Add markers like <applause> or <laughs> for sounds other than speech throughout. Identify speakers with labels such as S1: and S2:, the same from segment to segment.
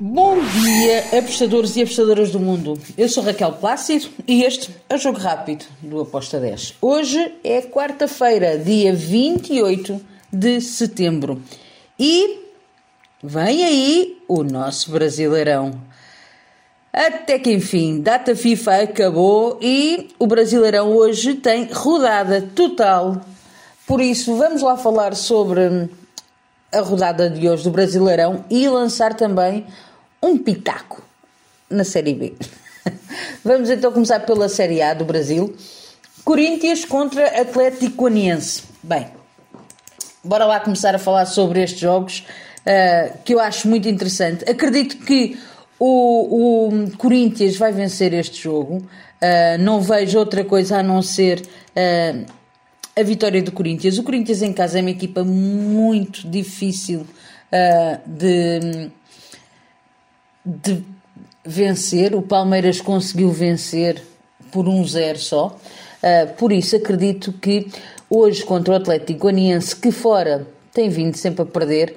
S1: Bom dia, apostadores e apostadoras do mundo. Eu sou Raquel Plácido e este é o Jogo Rápido do Aposta 10. Hoje é quarta-feira, dia 28 de setembro. E vem aí o nosso Brasileirão. Até que enfim, data FIFA acabou e o Brasileirão hoje tem rodada total. Por isso, vamos lá falar sobre a rodada de hoje do Brasileirão e lançar também um pitaco na Série B. <laughs> Vamos então começar pela Série A do Brasil. Corinthians contra Atlético Goianiense. Bem, bora lá começar a falar sobre estes jogos uh, que eu acho muito interessante. Acredito que o, o Corinthians vai vencer este jogo. Uh, não vejo outra coisa a não ser uh, a vitória do Corinthians. O Corinthians em casa é uma equipa muito difícil de de vencer. O Palmeiras conseguiu vencer por um zero só. Uh, por isso acredito que hoje contra o Atlético Goianiense, que fora tem vindo sempre a perder,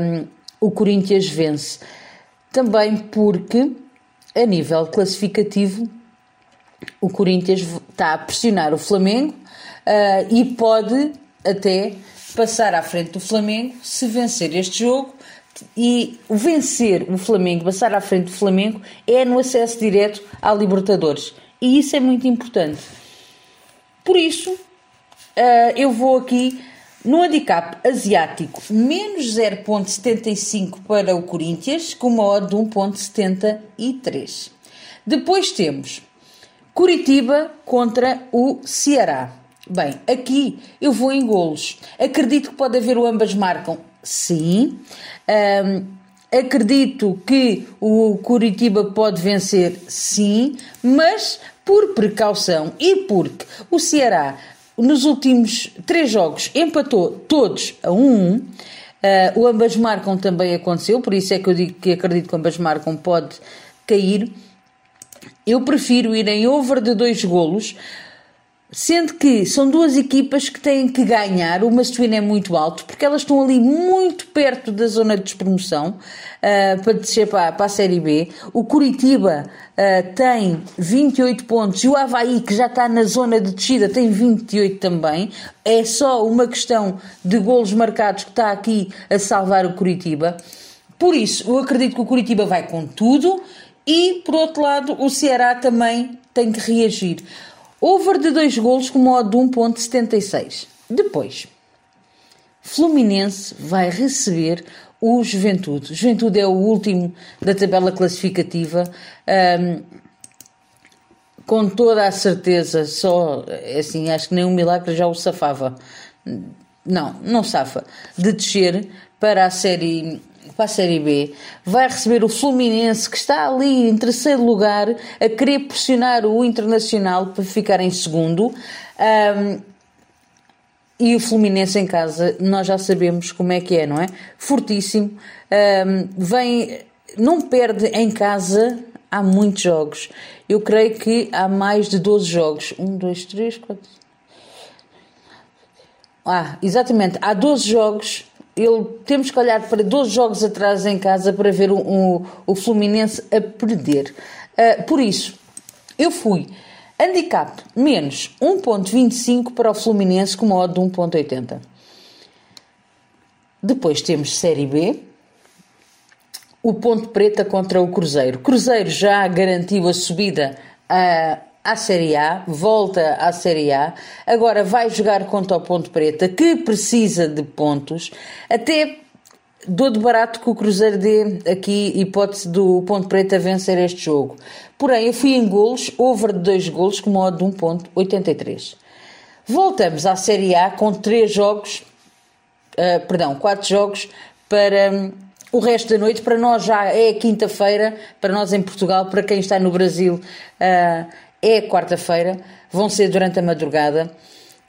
S1: um, o Corinthians vence. Também porque, a nível classificativo, o Corinthians está a pressionar o Flamengo uh, e pode até passar à frente do Flamengo se vencer este jogo e vencer o Flamengo, passar à frente do Flamengo, é no acesso direto à Libertadores. E isso é muito importante. Por isso, uh, eu vou aqui no handicap asiático, menos 0.75 para o Corinthians, com uma odd de 1.73. Depois temos Curitiba contra o Ceará. Bem, aqui eu vou em golos. Acredito que pode haver o ambas marcam sim. Um, acredito que o Curitiba pode vencer, sim, mas por precaução e porque o Ceará nos últimos três jogos empatou todos a um. Uh, o ambas marcam também aconteceu, por isso é que eu digo que acredito que ambas marcam pode cair. Eu prefiro ir em over de dois golos, Sendo que são duas equipas que têm que ganhar, o masculino é muito alto, porque elas estão ali muito perto da zona de despromoção uh, para descer para, para, a Série B. O Curitiba uh, tem 28 pontos e o Havaí, que já está na zona de descida, tem 28 também. É só uma questão de golos marcados que está aqui a salvar o Curitiba. Por isso, eu acredito que o Curitiba vai com tudo e, por outro lado, o Ceará também tem que reagir. Over de dois golos com modo de 1.76. Depois, Fluminense vai receber o Juventude. O Juventude é o último da tabela classificativa. Um, com toda a certeza, só assim, acho que nem um milagre já o safava. Não, não safa. De descer para a série para a Série B, vai receber o Fluminense, que está ali em terceiro lugar, a querer pressionar o Internacional para ficar em segundo. Um, e o Fluminense em casa, nós já sabemos como é que é, não é? Fortíssimo. Um, vem, não perde em casa há muitos jogos. Eu creio que há mais de 12 jogos. Um, dois, três, quatro. Ah, exatamente. Há 12 jogos ele, temos que olhar para 12 jogos atrás em casa para ver o, o, o Fluminense a perder. Uh, por isso, eu fui handicap menos 1.25 para o Fluminense com modo de 1.80. Depois temos Série B, o Ponte Preta contra o Cruzeiro. Cruzeiro já garantiu a subida a à Série A, volta à Série A, agora vai jogar contra o Ponte Preta, que precisa de pontos, até dou de barato que o Cruzeiro dê aqui hipótese do Ponte Preta vencer este jogo. Porém, eu fui em golos, over de 2 golos, com modo de 1.83. Voltamos à Série A com 3 jogos, uh, perdão, 4 jogos para um, o resto da noite. Para nós já é quinta-feira, para nós em Portugal, para quem está no Brasil, uh, é quarta-feira, vão ser durante a madrugada.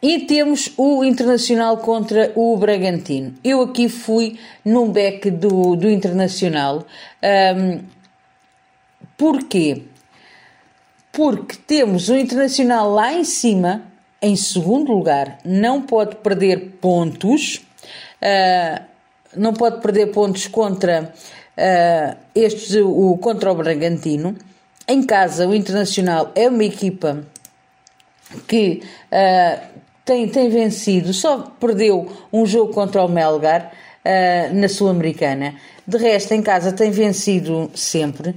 S1: E temos o Internacional contra o Bragantino. Eu aqui fui num back do, do Internacional. Um, porquê? Porque temos o Internacional lá em cima, em segundo lugar, não pode perder pontos. Uh, não pode perder pontos contra uh, este, o contra o Bragantino. Em casa, o Internacional é uma equipa que uh, tem, tem vencido, só perdeu um jogo contra o Melgar uh, na Sul-Americana. De resto, em casa tem vencido sempre.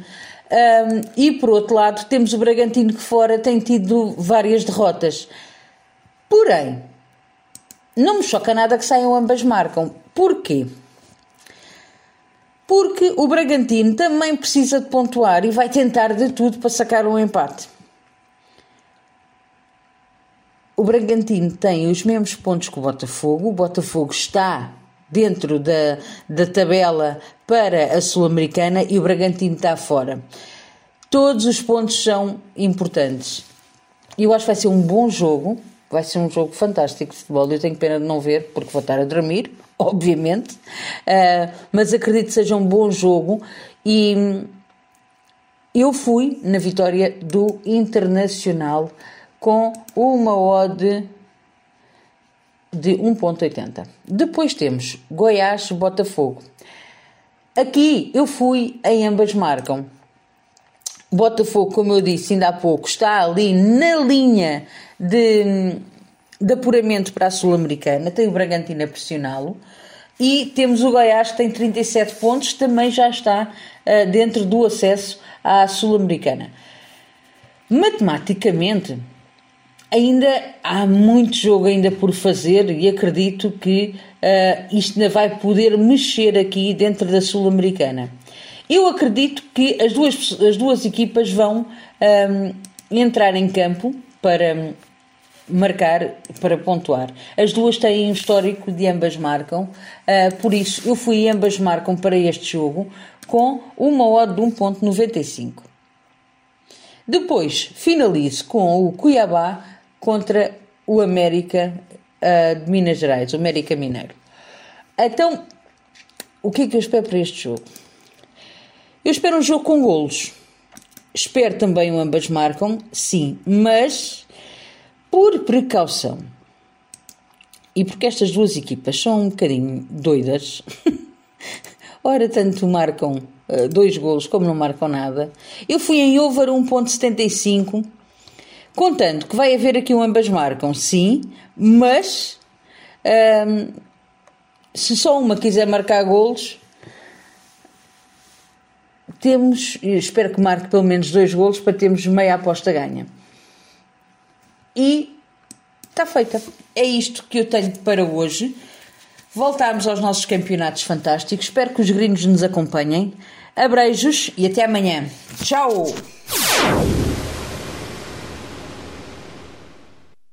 S1: Um, e por outro lado, temos o Bragantino que fora tem tido várias derrotas. Porém, não me choca nada que saiam ambas marcam. Porquê? Porque o Bragantino também precisa de pontuar e vai tentar de tudo para sacar um empate. O Bragantino tem os mesmos pontos que o Botafogo. O Botafogo está dentro da, da tabela para a Sul-Americana e o Bragantino está fora. Todos os pontos são importantes. Eu acho que vai ser um bom jogo, vai ser um jogo fantástico de futebol. Eu tenho pena de não ver, porque vou estar a dormir, <laughs> obviamente, uh, mas acredito que seja um bom jogo e eu fui na vitória do Internacional com uma odd de 1.80. Depois temos Goiás Botafogo. Aqui eu fui em ambas marcam. Botafogo, como eu disse ainda há pouco, está ali na linha de, de apuramento para a Sul-Americana. Tem o Bragantino a pressioná-lo. E temos o Goiás que tem 37 pontos, também já está uh, dentro do acesso à Sul-Americana. Matematicamente, ainda há muito jogo ainda por fazer e acredito que uh, isto ainda vai poder mexer aqui dentro da Sul-Americana. Eu acredito que as duas, as duas equipas vão um, entrar em campo para marcar, para pontuar. As duas têm um histórico de ambas marcam, uh, por isso eu fui ambas marcam para este jogo com uma odd de 1.95. Depois finalizo com o Cuiabá contra o América uh, de Minas Gerais, o América Mineiro. Então, o que é que eu espero para este jogo? Eu espero um jogo com golos. Espero também o ambas marcam, sim, mas por precaução e porque estas duas equipas são um bocadinho doidas, <laughs> ora tanto marcam uh, dois golos como não marcam nada, eu fui em over 1.75 Contando que vai haver aqui um ambas marcam, sim, mas hum, se só uma quiser marcar golos, temos, espero que marque pelo menos dois golos para termos meia aposta ganha. E está feita. É isto que eu tenho para hoje. Voltarmos aos nossos campeonatos fantásticos. Espero que os gringos nos acompanhem. Abreijos e até amanhã. Tchau!